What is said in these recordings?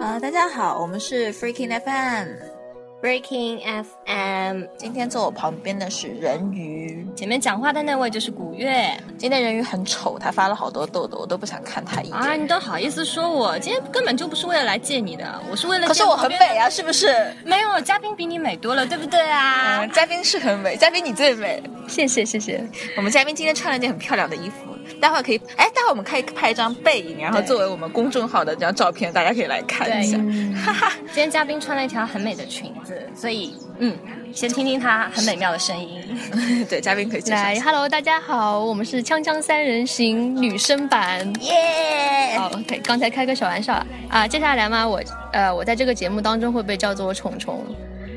呃，大家好，我们是 Freaking FM。Breaking FM，今天坐我旁边的是人鱼，前面讲话的那位就是古月。今天人鱼很丑，他发了好多痘痘，我都不想看他一眼。啊，你都好意思说我？今天根本就不是为了来见你的，我是为了。可是我很美啊，是不是？没有，嘉宾比你美多了，对不对啊？嗯，嘉宾是很美，嘉宾你最美。谢谢谢谢，我们嘉宾今天穿了一件很漂亮的衣服。待会可以，哎，待会我们可以拍一张背影，然后作为我们公众号的这张照片，大家可以来看一下。哈哈，今天嘉宾穿了一条很美的裙子，所以嗯，先听听她很美妙的声音。对，嘉宾可以来，Hello，大家好，我们是锵锵三人行女生版，耶。好，OK，刚才开个小玩笑啊，接下来嘛，我呃，我在这个节目当中会被叫做虫虫，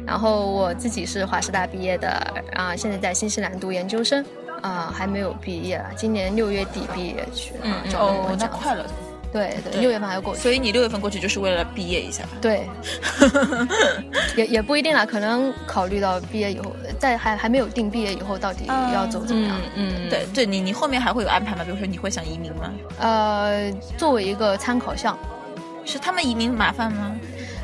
然后我自己是华师大毕业的啊，现在在新西兰读研究生。啊，还没有毕业啊，今年六月底毕业去。嗯哦，那快了。对对，六月份还要过去。所以你六月份过去就是为了毕业一下。对。也也不一定啦，可能考虑到毕业以后，在还还没有定毕业以后到底要走怎么样。嗯，对对，你你后面还会有安排吗？比如说你会想移民吗？呃，作为一个参考项。是他们移民麻烦吗？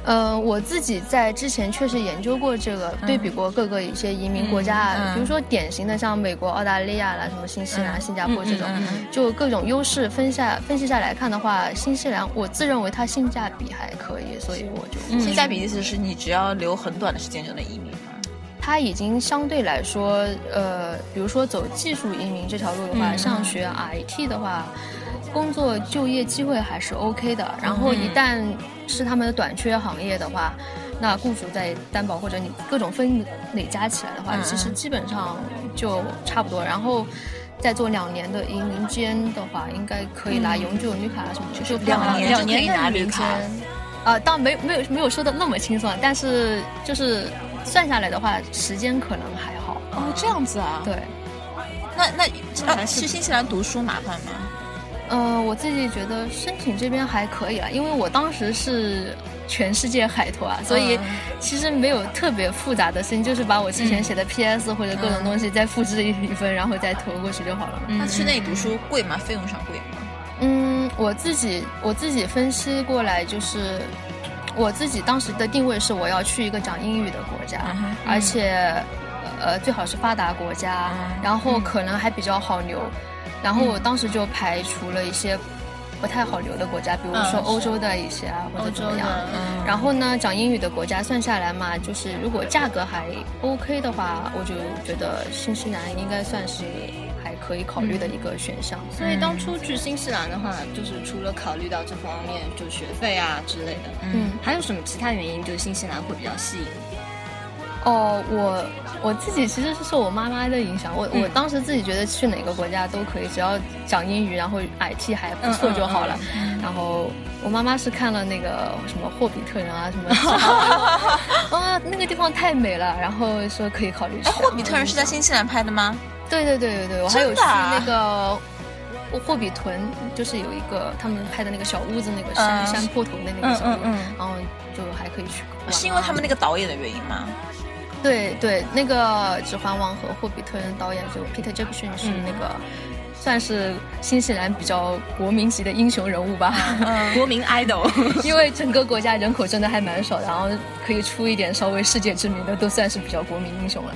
呃，我自己在之前确实研究过这个，对比过各个一些移民国家，比如说典型的像美国、澳大利亚啦，什么新西兰、新加坡这种，就各种优势分下分析下来看的话，新西兰我自认为它性价比还可以，所以我就性价比意思是你只要留很短的时间就能移民吗？它已经相对来说，呃，比如说走技术移民这条路的话，上学 IT 的话。工作就业机会还是 OK 的，然后一旦是他们的短缺行业的话，那雇主在担保或者你各种分累加起来的话，其实基本上就差不多。然后再做两年的移民监的话，应该可以拿永久绿卡什么的。就两年两年拿绿卡。呃，当然没没有没有说的那么轻松，但是就是算下来的话，时间可能还好。哦，这样子啊？对。那那啊，去新西兰读书麻烦吗？呃，我自己觉得申请这边还可以了，因为我当时是全世界海投啊，所以其实没有特别复杂的事情，就是把我之前写的 PS 或者各种东西再复制一份，然后再投过去就好了。那去那里读书贵吗？费用上贵吗？嗯，我自己我自己分析过来，就是我自己当时的定位是我要去一个讲英语的国家，而且呃最好是发达国家，然后可能还比较好留。然后我当时就排除了一些不太好留的国家，比如说欧洲的一些啊，或者怎么样。然后呢，讲英语的国家算下来嘛，就是如果价格还 OK 的话，我就觉得新西兰应该算是还可以考虑的一个选项。所以当初去新西兰的话，就是除了考虑到这方面，就学费啊之类的，嗯，还有什么其他原因，就是新西兰会比较吸引？哦，我我自己其实是受我妈妈的影响，我我当时自己觉得去哪个国家都可以，只要讲英语，然后 IT 还不错就好了。然后我妈妈是看了那个什么霍比特人啊什么，啊那个地方太美了，然后说可以考虑去。霍比特人是在新西兰拍的吗？对对对对对，我还有去那个霍比屯，就是有一个他们拍的那个小屋子，那个山山坡头的那个小屋，然后就还可以去。是因为他们那个导演的原因吗？对对，那个《指环王》和《霍比特人》导演就 Peter Jackson 是那个，算是新西兰比较国民级的英雄人物吧，国民 idol。因为整个国家人口真的还蛮少，然后可以出一点稍微世界知名的，都算是比较国民英雄了。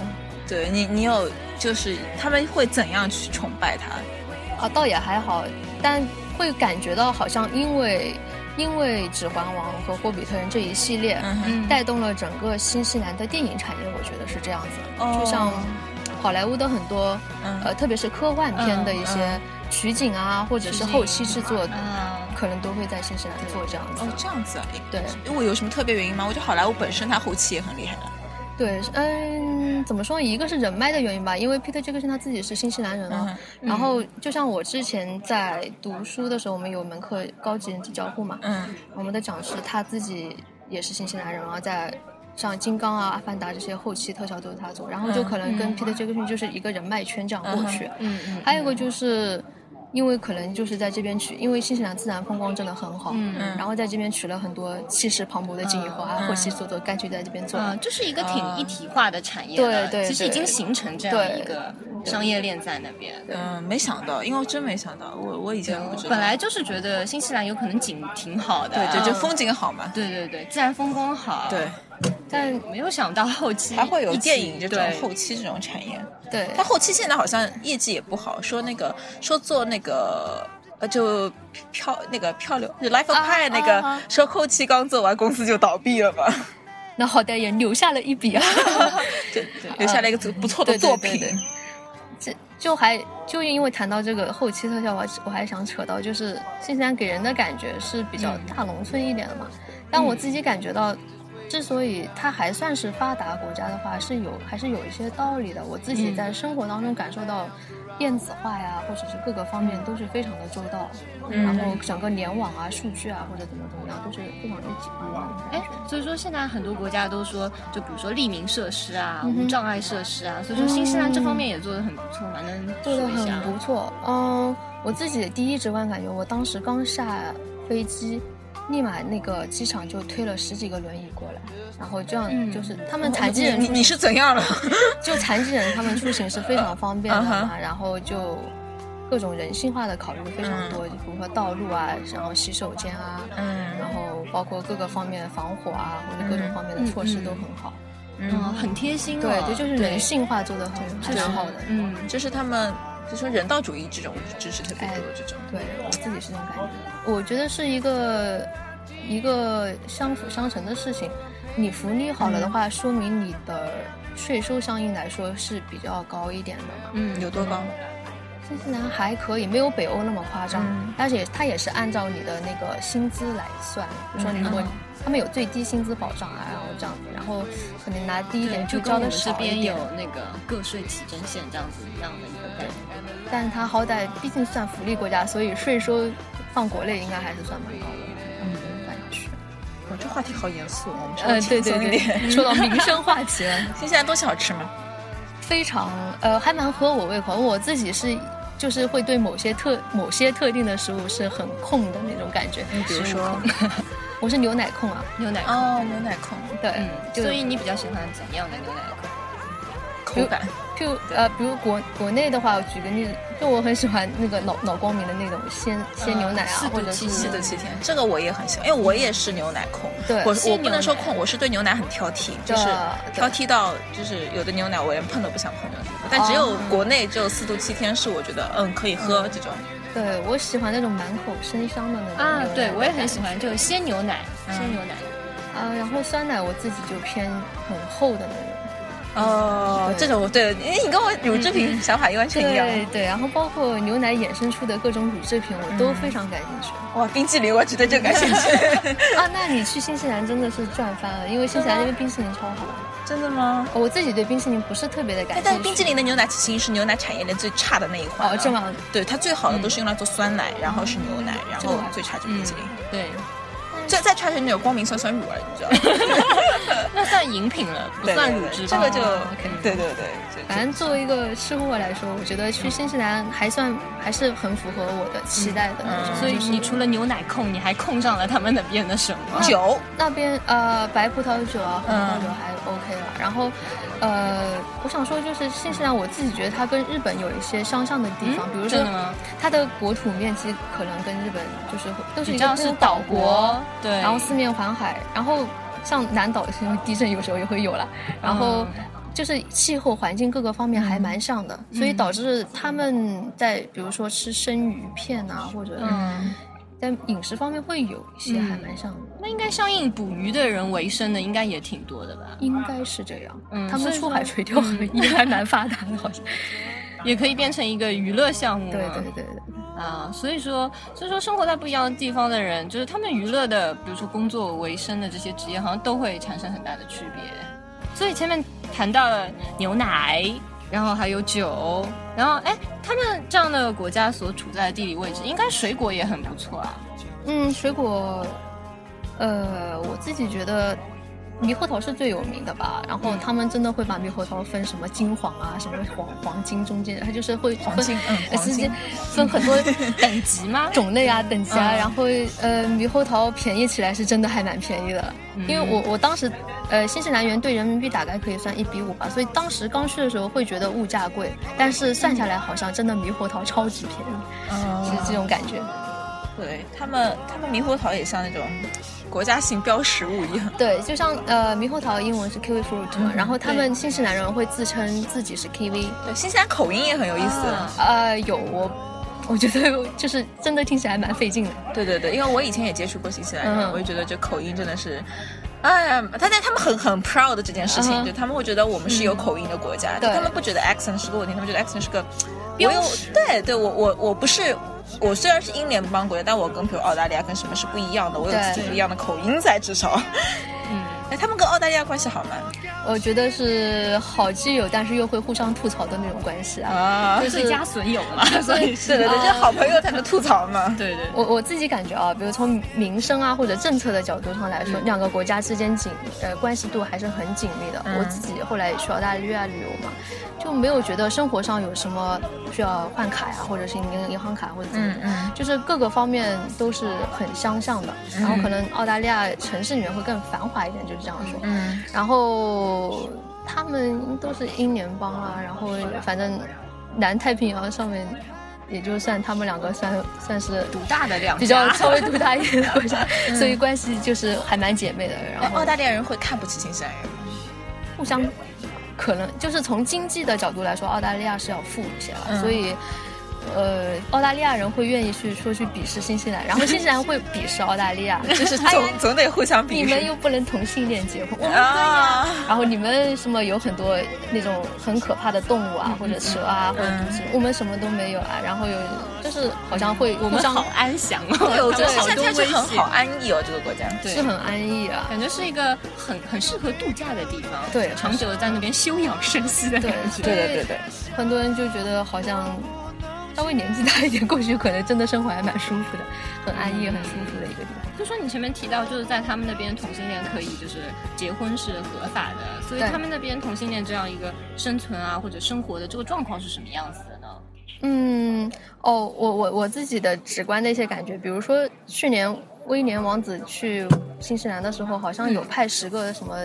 对你，你有就是他们会怎样去崇拜他？啊，倒也还好，但会感觉到好像因为。因为《指环王》和《霍比特人》这一系列，带动了整个新西兰的电影产业，我觉得是这样子。就像好莱坞的很多，呃，特别是科幻片的一些取景啊，或者是后期制作，可能都会在新西兰做这样子。哦，这样子啊？对。因为有什么特别原因吗？我觉得好莱坞本身它后期也很厉害的。对，嗯，怎么说？一个是人脉的原因吧，因为 Peter Jackson 他自己是新西兰人啊。然后，就像我之前在读书的时候，我们有门课高级人际交互嘛。嗯。我们的讲师他自己也是新西兰人啊，在像金刚啊、阿凡达这些后期特效都是他做，然后就可能跟 Peter Jackson 就是一个人脉圈这样过去。嗯嗯。还有一个就是。因为可能就是在这边取，因为新西兰自然风光真的很好，嗯，然后在这边取了很多气势磅礴的景以后，啊，后期做做，干脆在这边做，这是一个挺一体化的产业，对对，其实已经形成这样一个商业链在那边。嗯，没想到，因为真没想到，我我以前不知道，本来就是觉得新西兰有可能景挺好的，对，对就风景好嘛，对对对，自然风光好，对。但没有想到后期还会有电影这种后期这种产业。对，他后期现在好像业绩也不好，说那个说做那个呃就漂那个漂流就 Life of Pi 那个说后期刚做完公司就倒闭了吧。那好歹也留下了一笔啊，对留下了一个不错的作品。这就还就因为谈到这个后期特效，我我还想扯到就是新西兰给人的感觉是比较大农村一点的嘛，但我自己感觉到。之所以它还算是发达国家的话，是有还是有一些道理的。我自己在生活当中感受到，电子化呀，或者是各个方面都是非常的周到，然后整个联网啊、数据啊或者怎么怎么样都是非常有紧密的。哎，所以说现在很多国家都说，就比如说利民设施啊、无障碍设施啊，所以说新西兰这方面也做的很不错嘛，能做的很不错。嗯，我自己第一直观感觉，我当时刚下飞机。立马那个机场就推了十几个轮椅过来，然后这样就是他们残疾人，你你是怎样了？就残疾人他们出行是非常方便的嘛，然后就各种人性化的考虑非常多，就比如说道路啊，然后洗手间啊，然后包括各个方面防火啊或者各种方面的措施都很好，嗯，很贴心，对对，就是人性化做的很很好的，嗯，就是他们。就说人道主义这种知识特别多，这种对我自己是这种感觉。我觉得是一个一个相辅相成的事情。你福利好了的话，说明你的税收相应来说是比较高一点的嘛。嗯，有多高？新西兰还可以，没有北欧那么夸张，但是也它也是按照你的那个薪资来算。比如说，如果他们有最低薪资保障啊，然后这样子，然后可能拿低一点就交的少一点。这边有那个个税起征线这样子一样的一个概念。但是它好歹毕竟算福利国家，所以税收放国内应该还是算蛮高的。嗯，反正是。哇，这话题好严肃，我们呃，对对对，说到民生话题了。新西兰东西好吃吗？非常，呃，还蛮合我胃口。我自己是。就是会对某些特某些特定的食物是很控的那种感觉。你比如说，我是牛奶控啊，牛奶哦，牛奶控。对，所以你比较喜欢怎样的牛奶控？口感。譬如呃，比如国国内的话，我举个例子，就我很喜欢那个老老光明的那种鲜鲜牛奶啊，或者是四度七天，这个我也很喜欢，因为我也是牛奶控。对，我我不能说控，我是对牛奶很挑剔，就是挑剔到就是有的牛奶我连碰都不想碰的。但只有国内只有四度七天是我觉得嗯可以喝这种。对我喜欢那种满口生香的那种啊，对我也很喜欢，就是鲜牛奶，鲜牛奶。啊，然后酸奶我自己就偏很厚的那种。哦，这种对，因为你跟我乳制品想法完全一样。对对，然后包括牛奶衍生出的各种乳制品，我都非常感兴趣。哇，冰淇淋我觉得就感兴趣。啊，那你去新西兰真的是赚翻了，因为新西兰那边冰淇淋超好。真的吗？我自己对冰淇淋不是特别的感兴趣。但冰淇淋的牛奶其实是牛奶产业链最差的那一环。哦，这么对，它最好的都是用来做酸奶，然后是牛奶，然后最差就是冰淇淋。对。再再差一点有光明酸酸乳而已，你知道吗？那算饮品了，不算乳汁。这个就对对对。反正作为一个吃货来说，我觉得去新西兰还算还是很符合我的期待的。所以你除了牛奶控，你还控上了他们那边的什么酒？那边呃白葡萄酒啊，红葡萄酒还 OK 了。然后呃，我想说就是新西兰，我自己觉得它跟日本有一些相像的地方，比如说它的国土面积可能跟日本就是都是一个是岛国。对，然后四面环海，然后像南岛因为地震有时候也会有了，然后就是气候环境各个方面还蛮像的，所以导致他们在比如说吃生鱼片啊，或者在饮食方面会有一些还蛮像的。那应该相应捕鱼的人为生的应该也挺多的吧？应该是这样，嗯他们出海垂钓 也还蛮发达的，好像 也可以变成一个娱乐项目。对对对对。啊，所以说，所以说，生活在不一样的地方的人，就是他们娱乐的，比如说工作为生的这些职业，好像都会产生很大的区别。所以前面谈到了牛奶，然后还有酒，然后哎，他们这样的国家所处在的地理位置，应该水果也很不错啊。嗯，水果，呃，我自己觉得猕猴桃是最有名的吧，然后他们真的会把猕猴桃分什么金黄啊，什么黄黄金中间，它就是会黄金，嗯，黄金分很多等级吗？种类啊，等级啊，然后呃，猕猴桃便宜起来是真的还蛮便宜的，因为我我当时呃新西兰元兑人民币大概可以算一比五吧，所以当时刚去的时候会觉得物价贵，但是算下来好像真的猕猴桃超级便宜，是这种感觉。对他们，他们猕猴桃也像那种国家性标识物一样。对，就像呃，猕猴桃英文是 kiwi fruit 嘛，然后他们新西兰人会自称自己是 kiwi。对，新西兰口音也很有意思。呃，有我，我觉得就是真的听起来蛮费劲的。对对对，因为我以前也接触过新西兰人，我就觉得这口音真的是，哎呀，他在他们很很 proud 这件事情，就他们会觉得我们是有口音的国家，他们不觉得 accent 是个问题，他们觉得 accent 是个我有。对对，我我我不是。我虽然是英联邦国家，但我跟比如澳大利亚跟什么是不一样的，我有自己不一样的口音在，至少。嗯，哎，他们跟澳大利亚关系好吗？我觉得是好基友，但是又会互相吐槽的那种关系啊，就是家损友嘛，所以是的，就是好朋友才能吐槽嘛。对对，我我自己感觉啊，比如从民生啊或者政策的角度上来说，两个国家之间紧呃关系度还是很紧密的。我自己后来去澳大利亚旅游嘛，就没有觉得生活上有什么需要换卡呀，或者是银银行卡或者怎么，就是各个方面都是很相像的。然后可能澳大利亚城市里面会更繁华一点，就是这样说。嗯，然后。他们都是英联邦啊，然后反正南太平洋上面，也就算他们两个算算是独大的两比较稍微独大一点的国家，所以关系就是还蛮姐妹的。然后澳大利亚人会看不起新西兰人？互相可能就是从经济的角度来说，澳大利亚是要富一些了，所以。呃，澳大利亚人会愿意去说去鄙视新西兰，然后新西兰会鄙视澳大利亚，就是 总总得互相鄙视。你们又不能同性恋结婚，啊，然后你们什么有很多那种很可怕的动物啊，或者蛇啊，或者是我们什么都没有啊，然后有就是好像会我们好安详哦，对，我觉得新西兰确实很好安逸哦，这个国家是很安逸啊，感觉是一个很很适合度假的地方，对，长久的在那边休养生息的感觉，对对对对，很多人就觉得好像。稍微年纪大一点过去，可能真的生活还蛮舒服的，很安逸、很舒服的一个地方。就说你前面提到，就是在他们那边同性恋可以就是结婚是合法的，所以他们那边同性恋这样一个生存啊或者生活的这个状况是什么样子的呢？嗯，哦，我我我自己的直观的一些感觉，比如说去年威廉王子去新西兰的时候，好像有派十个什么。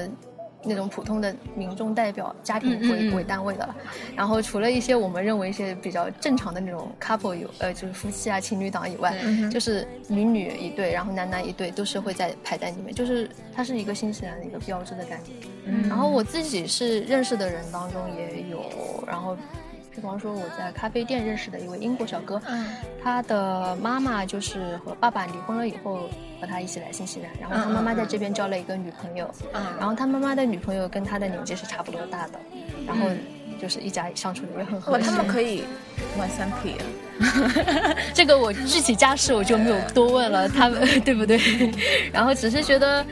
那种普通的民众代表家庭为为单位的了，然后除了一些我们认为一些比较正常的那种 couple 有呃就是夫妻啊情侣档以外，就是女女一对，然后男男一对，都是会在排在里面，就是它是一个新西兰的一个标志的感觉。然后我自己是认识的人当中也有，然后。比方说，我在咖啡店认识的一位英国小哥，他的妈妈就是和爸爸离婚了以后，和他一起来新西兰，然后他妈妈在这边交了一个女朋友，然后他妈妈的女朋友跟他的年纪是差不多大的，然后就是一家相处的也很和谐。他们可以玩三 P 啊？这个我具体家事我就没有多问了，他们对不对？然后只是觉得。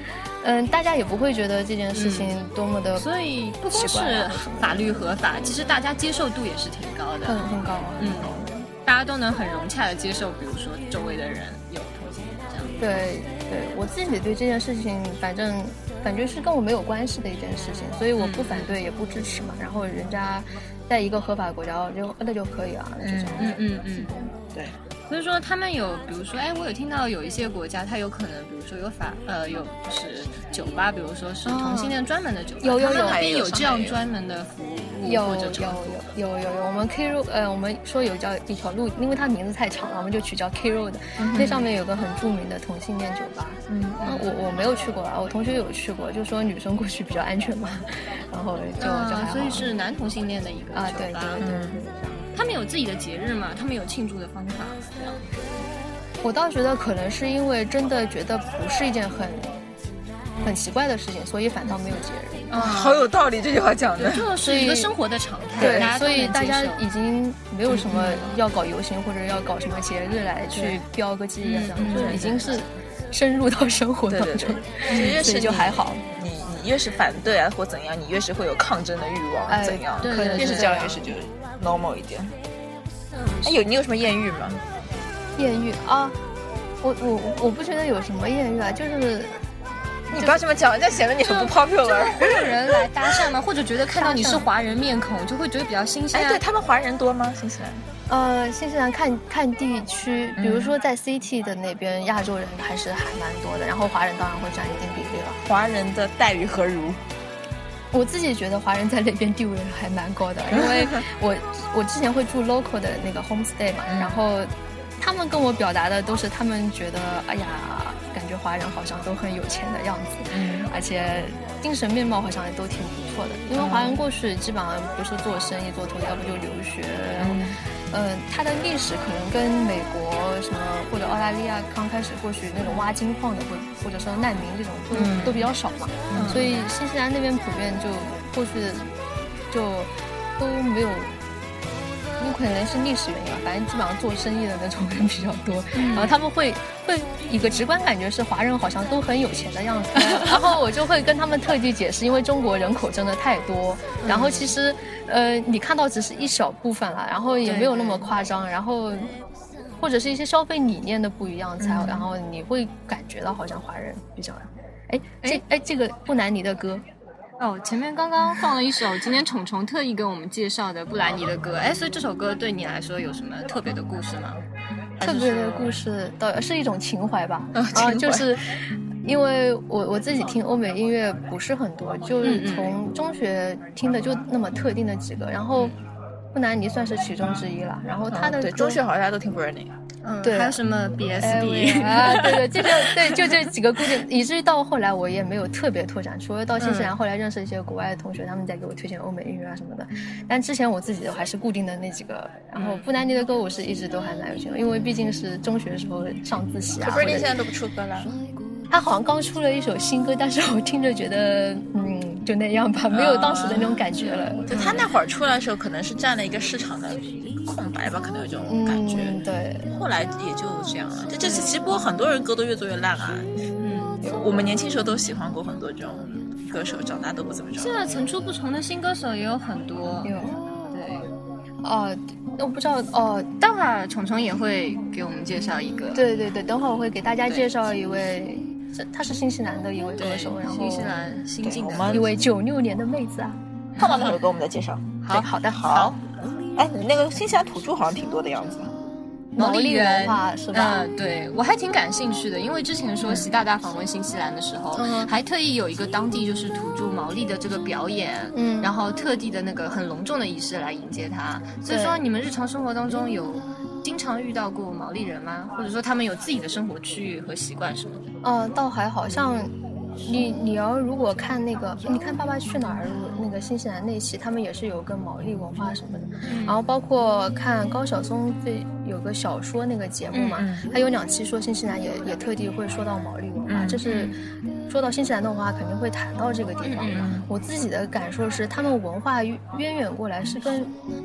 嗯，大家也不会觉得这件事情多么的，所以不光是法律合法，其实大家接受度也是挺高的，很很高。嗯，大家都能很融洽的接受，比如说周围的人有同性恋这样。对对，我自己对这件事情，反正感觉是跟我没有关系的一件事情，所以我不反对也不支持嘛。然后人家在一个合法国家就那就可以啊，那就这样。嗯嗯嗯，对。所以说，他们有，比如说，哎，我有听到有一些国家，它有可能，比如说有法，呃，有就是酒吧，比如说是同性恋专门的酒吧，有有有，那边有这样专门的服务，有有有有有有，我们 K Road，呃，我们说有叫一条路，因为它名字太长了，我们就取叫 K Road，那上面有个很著名的同性恋酒吧，嗯，我我没有去过啊，我同学有去过，就说女生过去比较安全嘛，然后就就所以是男同性恋的一个啊，对对对。他们有自己的节日嘛？他们有庆祝的方法这样。我倒觉得可能是因为真的觉得不是一件很很奇怪的事情，所以反倒没有节日。啊，好有道理，这句话讲的。就是一个生活的常态。对，所以大家已经没有什么要搞游行或者要搞什么节日来去标个记这样，就已经是深入到生活当中。所以就还好。你你越是反对啊或怎样，你越是会有抗争的欲望，怎样？对，越是这样越是就。Normal 一点，哎，有你有什么艳遇吗？艳遇啊，我我我不觉得有什么艳遇啊，就是你不要这么讲，这样显得你很不 popular。会有人来搭讪吗？或者觉得看到你是华人面孔，就会觉得比较新鲜？哎，对他们华人多吗？新西兰？呃，新西兰看看地区，比如说在 CT 的那边，亚洲人还是还蛮多的，然后华人当然会占一定比例了。华人的待遇何如？我自己觉得华人在那边地位还蛮高的，因为我我之前会住 local 的那个 homestay 嘛，然后他们跟我表达的都是他们觉得，哎呀，感觉华人好像都很有钱的样子，嗯，而且精神面貌好像也都挺不错的，因为华人过去基本上不是做生意做投资，要不就留学。嗯，它的历史可能跟美国什么或者澳大利亚刚开始过去那种挖金矿的，或或者说难民这种都都比较少嘛，所以新西兰那边普遍就过去就都没有。有可能是历史原因吧，反正基本上做生意的那种人比较多，然后他们会会一个直观感觉是华人好像都很有钱的样子，然后我就会跟他们特地解释，因为中国人口真的太多，然后其实呃你看到只是一小部分了，然后也没有那么夸张，然后或者是一些消费理念的不一样才，然后你会感觉到好像华人比较，哎这哎这个布兰妮的歌。哦，前面刚刚放了一首今天虫虫特意给我们介绍的布兰妮的歌，哎，所以这首歌对你来说有什么特别的故事吗？特别的故事，倒是一种情怀吧。啊，就是因为我我自己听欧美音乐不是很多，就是从中学听的就那么特定的几个，然后布兰妮算是其中之一了。然后他的对中学好像大家都听布兰妮。嗯，对，还有什么 BSB 啊？对对，就就对，就这几个固定，以至于到后来我也没有特别拓展，除了到新西兰，后来认识一些国外的同学，他们在给我推荐欧美音乐啊什么的。但之前我自己的还是固定的那几个。然后布兰妮的歌，我是一直都还蛮有兴趣，因为毕竟是中学的时候上自习啊。布兰妮现在都不出歌了，他好像刚出了一首新歌，但是我听着觉得，嗯。就那样吧，没有当时的那种感觉了。就他那会儿出来的时候，可能是占了一个市场的空白吧，可能有这种感觉。对，后来也就这样了。就这次其实不过很多人歌都越做越烂啊。嗯，我们年轻时候都喜欢过很多这种歌手，长大都不怎么着。现在层出不穷的新歌手也有很多。有。对。哦，我不知道哦。待会儿虫虫也会给我们介绍一个。对对对，等会儿我会给大家介绍一位。他是新西兰的一位歌手，然后新西兰新晋的一位九六年的妹子啊。看到那首歌，我们再介绍。好好的好。哎，那个新西兰土著好像挺多的样子。毛利文化是吧？嗯，对我还挺感兴趣的，因为之前说习大大访问新西兰的时候，还特意有一个当地就是土著毛利的这个表演，嗯，然后特地的那个很隆重的仪式来迎接他。所以说，你们日常生活当中有。经常遇到过毛利人吗？或者说他们有自己的生活区域和习惯什么的？嗯，倒还好像你你要如果看那个，你看《爸爸去哪儿》那个新西兰那期，他们也是有跟毛利文化什么的。然后包括看高晓松最有个小说那个节目嘛，他有两期说新西兰也也特地会说到毛利文化，就是。说到新西兰的话，肯定会谈到这个地方。我自己的感受是，他们文化渊源过来是跟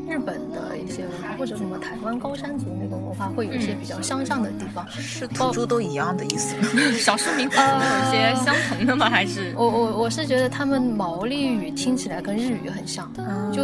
日本的一些文化，或者什么台湾高山族那个文化，会有一些比较相像的地方。是土著都一样的意思？少数民族有一些相同的吗？还是 我我我是觉得他们毛利语听起来跟日语很像，就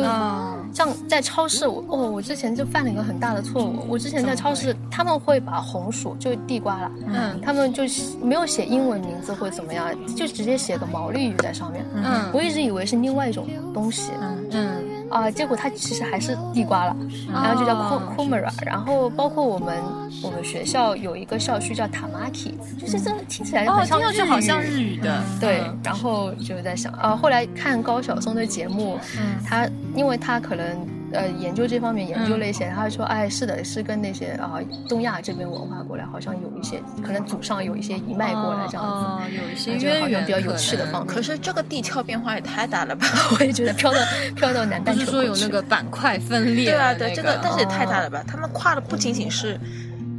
像在超市，我哦，我之前就犯了一个很大的错误。我之前在超市，他们会把红薯就地瓜了，嗯，他们就没有写英文名字或怎么样。就直接写个毛利语在上面，嗯，我一直以为是另外一种东西，嗯。嗯。啊，结果它其实还是地瓜了，然后就叫 kumara，然后包括我们我们学校有一个校区叫 tamaki，就是真的听起来就很像日语，好像日语的，对，然后就在想啊，后来看高晓松的节目，他因为他可能。呃，研究这方面研究了一些，他说，哎，是的，是跟那些啊东亚这边文化过来，好像有一些可能祖上有一些一脉过来这样子，有一些渊源比较有趣的方面。可是这个地壳变化也太大了吧？我也觉得飘到 飘到南半球，不是说有那个板块分裂？对啊，对，这个但是也太大了吧？他们跨的不仅仅是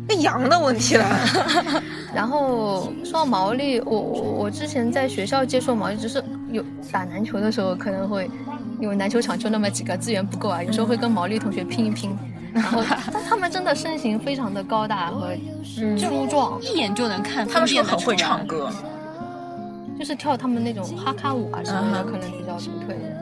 那羊的问题了。然后说到毛利，我我我之前在学校接触毛利，只是有打篮球的时候可能会。因为篮球场就那么几个，资源不够啊，有时候会跟毛利同学拼一拼。然后，但他们真的身形非常的高大和粗壮，一眼就能看。他们是很会唱歌，就是跳他们那种哈卡舞啊什么的，可能比较独特一点。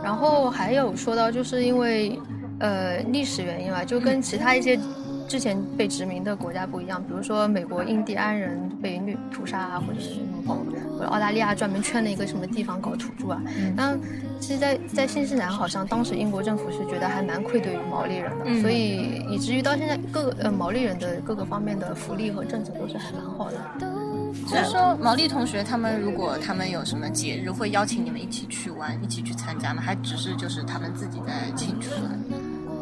然后还有说到，就是因为呃历史原因吧，就跟其他一些之前被殖民的国家不一样，比如说美国印第安人被虐屠杀啊，或者是或者澳大利亚专门圈了一个什么地方搞土著啊。那其实，在在新西兰好像当时英国政府是觉得还蛮愧对于毛利人的，所以以至于到现在各个呃毛利人的各个方面的福利和政策都是还蛮好的。就是说，毛利同学他们如果他们有什么节日，会邀请你们一起去玩，一起去参加吗？还只是就是他们自己在庆祝？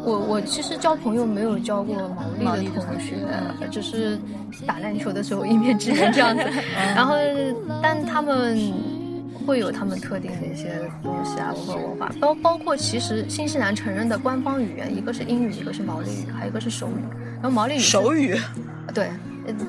我我其实交朋友没有交过毛利的同学，只是打篮球的时候一面之缘这样子。然后，但他们会有他们特定的一些东西啊，包括文化，包包括其实新西兰承认的官方语言，一个是英语，一个是毛利语，还有一个是手语。然后毛利语手语，对。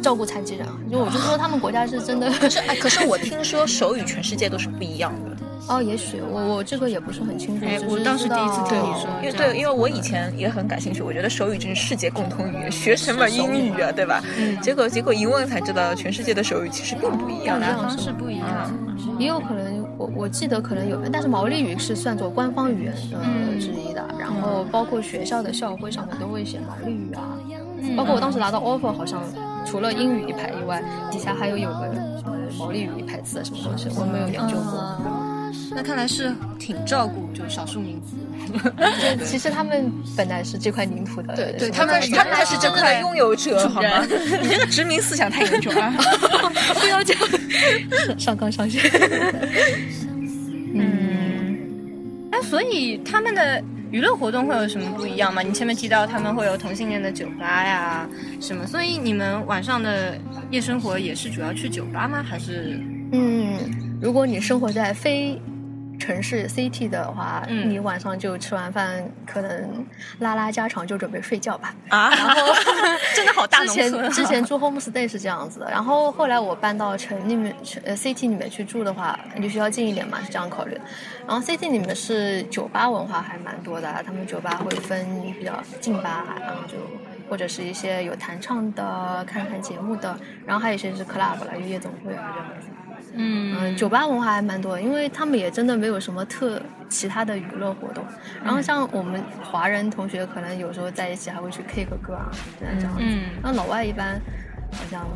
照顾残疾人，就我就说他们国家是真的。可是哎，可是我听说手语全世界都是不一样的。哦，也许我我这个也不是很清楚。我当时第一次听你说，因为对，因为我以前也很感兴趣，我觉得手语真是世界共通语言，学什么英语啊，对吧？嗯。结果结果一问才知道，全世界的手语其实并不一样，表达方式不一样。也有可能，我我记得可能有，但是毛利语是算作官方语言的之一的。然后包括学校的校徽上面都会写毛利语啊。包括我当时拿到 offer，好像除了英语一排以外，底下还有有个什么毛利语一排字什么东西，我没有研究过。那看来是挺照顾就少数民族。其实他们本来是这块领土的，对对，他们他们是这块拥有者，好吗？你这个殖民思想太严重了，不要这样，上纲上线。嗯，哎，所以他们的。娱乐活动会有什么不一样吗？你前面提到他们会有同性恋的酒吧呀，什么？所以你们晚上的夜生活也是主要去酒吧吗？还是？嗯，如果你生活在非。城市 city 的话，你晚上就吃完饭，可能拉拉家常就准备睡觉吧。啊，然后 真的好大之前之前住 homestay 是这样子的，然后后来我搬到城里面，呃 city 里面去住的话，离学校近一点嘛，是这样考虑。然后 city 里面是酒吧文化还蛮多的，他们酒吧会分比较劲吧，然后就或者是一些有弹唱的、看看节目的，然后还有一些是 club 了，有夜总会啊这样子。嗯酒吧文化还蛮多，因为他们也真的没有什么特其他的娱乐活动。然后像我们华人同学，可能有时候在一起还会去 K 个歌啊，这样子。嗯，那老外一般好像。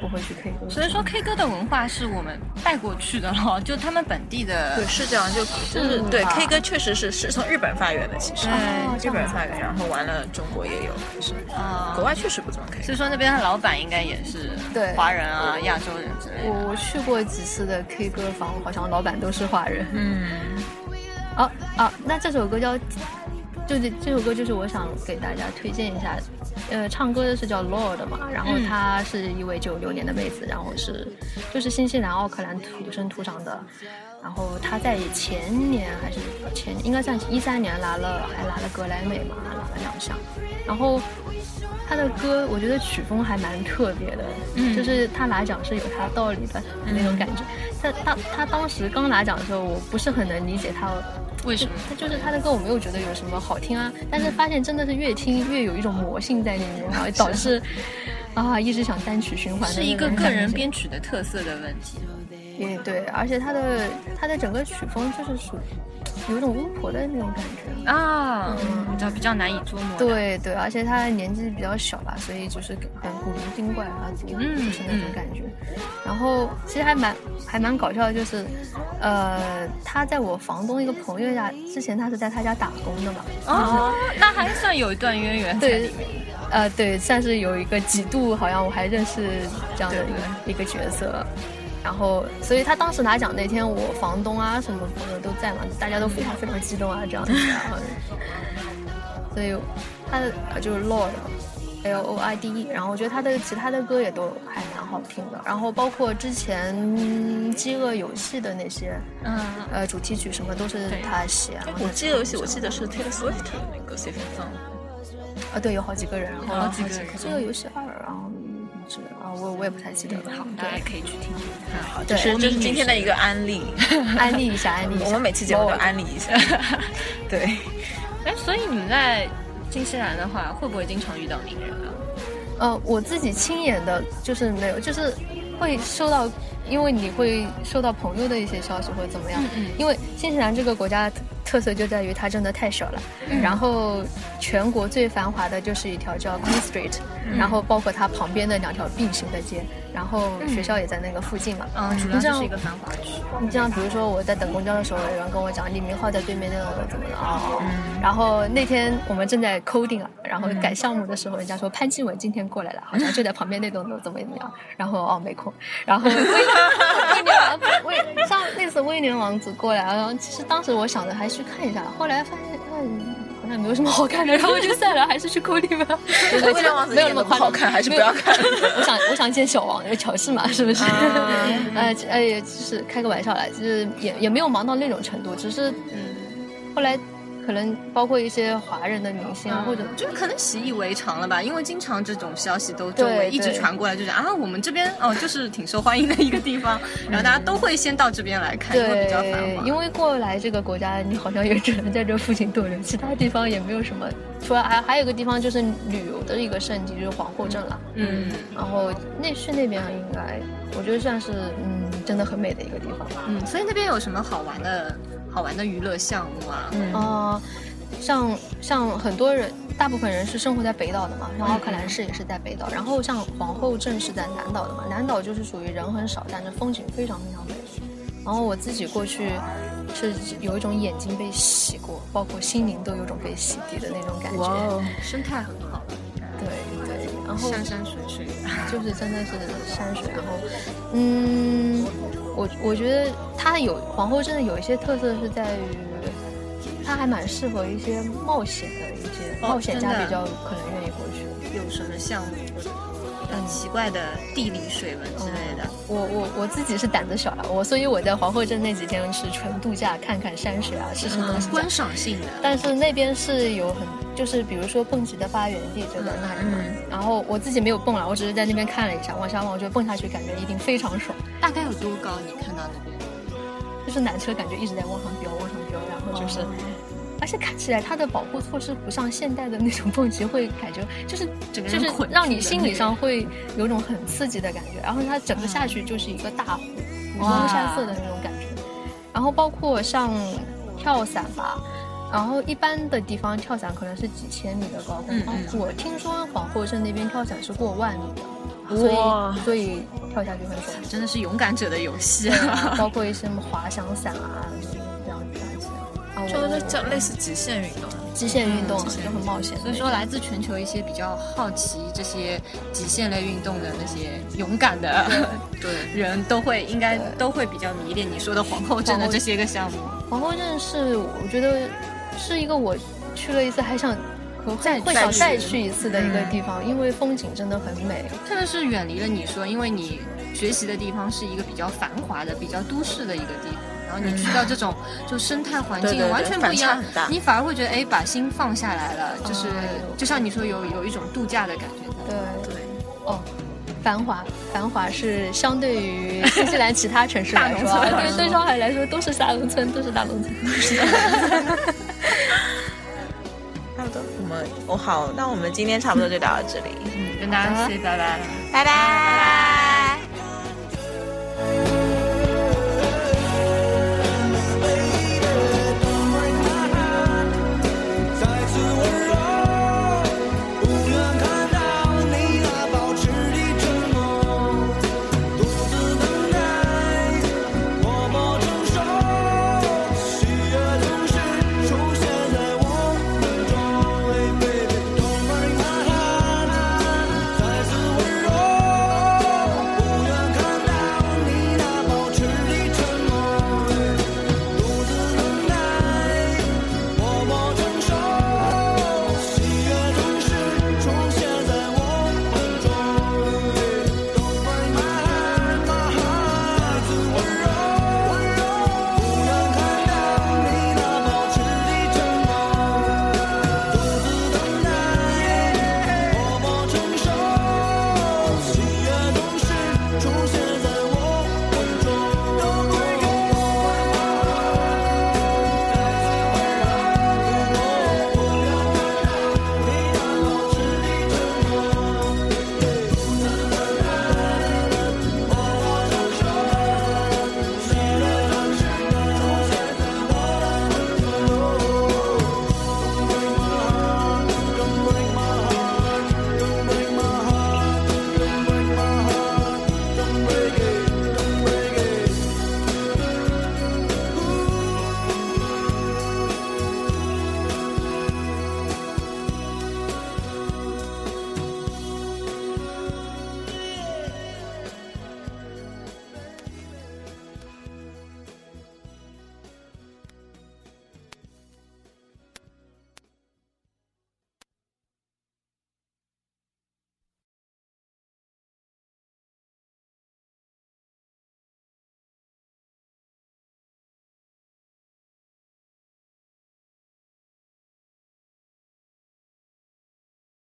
不会去 K 歌，所以说 K 歌的文化是我们带过去的了，就他们本地的。对，是这样，就就是对 K 歌确实是是从日本发源的，其实日本发源，然后完了中国也有，是啊，国外确实不怎么 K。所以说那边的老板应该也是对华人啊、亚洲人之类的。我我去过几次的 K 歌房，好像老板都是华人。嗯。哦哦，那这首歌叫。就是这首歌，就是我想给大家推荐一下，呃，唱歌的是叫 Lord 嘛，然后她是一位九六年的妹子，然后是就是新西兰奥克兰土生土长的，然后她在前年还是前应该算一三年拿了还拿了格莱美嘛，拿了两项，然后她的歌我觉得曲风还蛮特别的，就是她拿奖是有她道理的那种感觉，她她她当时刚拿奖的时候，我不是很能理解她。为什么？他就是他的歌，我没有觉得有什么好听啊，但是发现真的是越听越有一种魔性在里面，然后导致啊一直想单曲循环。是一个个人编曲的特色的问题。也对，而且他的他的整个曲风就是属于。有一种巫婆的那种感觉啊，嗯，比较比较难以捉摸。对对，而且他年纪比较小吧，所以就是很古灵精怪啊，嗯，就是那种感觉。然后其实还蛮还蛮搞笑的，就是呃，他在我房东一个朋友家，之前他是在他家打工的嘛。哦，那还算有一段渊源对。呃，对，算是有一个几度，好像我还认识这样的一个一个角色。然后，所以他当时拿奖那天，我房东啊什么朋友都在嘛，大家都非常非常激动啊，这样子。然后，所以他的就是 Lord，L O I D E，然后我觉得他的其他的歌也都还蛮好听的。然后包括之前《饥饿游戏》的那些，嗯，呃，主题曲什么都是他写。我《饥饿游戏》我记得是 Taylor Swift 的那个 Saving Song。啊，对，有好几个人，然后好几个人。饥饿游戏二，我我也不太记得了。好，大家可以去听听。好，这是这是今天的一个安利，安利一下，安利一下。我们每期节目都安利一下。对。哎，所以你们在新西兰的话，会不会经常遇到名人啊？呃，我自己亲眼的，就是没有，就是会收到，因为你会收到朋友的一些消息或者怎么样。嗯嗯。因为新西兰这个国家。特色就在于它真的太小了。然后全国最繁华的就是一条叫 Queen Street，然后包括它旁边的两条并行的街，然后学校也在那个附近嘛。嗯，主要就是一个繁华区。你像比如说我在等公交的时候，有人跟我讲李明浩在对面那栋楼怎么了啊？然后那天我们正在 coding 啊，然后改项目的时候，人家说潘基文今天过来了，好像就在旁边那栋楼怎么怎么样。然后哦没空。然后威威廉王子威像那次威廉王子过来，然后其实当时我想着还去看一下，后来发现嗯好像没有什么好看的，然后就算了，还是去 coding 吧。威廉王子没有那么好看，还是不要看。我想我想见小王，有乔治嘛，是不是？哎 哎，就是开个玩笑来，就是也也没有忙到那种程度，只是嗯，后来。可能包括一些华人的明星啊，或者就是可能习以为常了吧，因为经常这种消息都周围一直传过来，就是啊，我们这边哦，就是挺受欢迎的一个地方，然后大家都会先到这边来看，因为比较繁华。因为过来这个国家，你好像也只能在这附近逗留，其他地方也没有什么。除了还还有个地方就是旅游的一个圣地，就是皇后镇了。嗯，然后那去那边应该，我觉得算是嗯，真的很美的一个地方吧。嗯，所以那边有什么好玩的？好玩的娱乐项目啊，嗯，像像很多人，大部分人是生活在北岛的嘛，像奥克兰市也是在北岛，然后像皇后镇是在南岛的嘛，南岛就是属于人很少，但是风景非常非常美。然后我自己过去是有一种眼睛被洗过，包括心灵都有种被洗涤的那种感觉。哇，生态很好。对对，然后山山水水，就是真的是山水，然后嗯。我我觉得它有皇后镇的有一些特色是在于，它还蛮适合一些冒险的一些冒险家比较可能愿意过去。有什么项目很奇怪的地理水文之类的？我我我自己是胆子小了，我所以我在皇后镇那几天是纯度假，看看山水啊，吃吃东西，观赏性的。但是那边是有很就是比如说蹦极的发源地就在那里嘛，然后我自己没有蹦了，我只是在那边看了一下，往下望，我觉得蹦下去感觉一定非常爽。大概有多高？你看到那边，就是缆车感觉一直在往上飙，往上飙，然后就是，而且看起来它的保护措施不像现代的那种蹦极会感觉就是就是让你心理上会有种很刺激的感觉，然后它整个下去就是一个大湖，五光山色的那种感觉，然后包括像跳伞吧，然后一般的地方跳伞可能是几千米的高空，我听说皇后镇那边跳伞是过万米的。所以，所以跳下去很爽，真的是勇敢者的游戏。啊！包括一些什么滑翔伞啊，这样子啊，就是叫类似极限运动，极限运动就很冒险。所以说，来自全球一些比较好奇这些极限类运动的那些勇敢的对。人都会应该都会比较迷恋你说的皇后镇的这些个项目。皇后镇是我觉得是一个我去了一次还想。再会想再去一次的一个地方，因为风景真的很美。真的是远离了你说，因为你学习的地方是一个比较繁华的、比较都市的一个地方，然后你去到这种就生态环境完全不一样，你反而会觉得哎，把心放下来了，就是就像你说有有一种度假的感觉。对对哦，繁华繁华是相对于新西兰其他城市来说，对对上海来说都是大农村，都是大农村。哦好，那我们今天差不多就聊到这里，嗯，跟大家说拜拜，拜拜。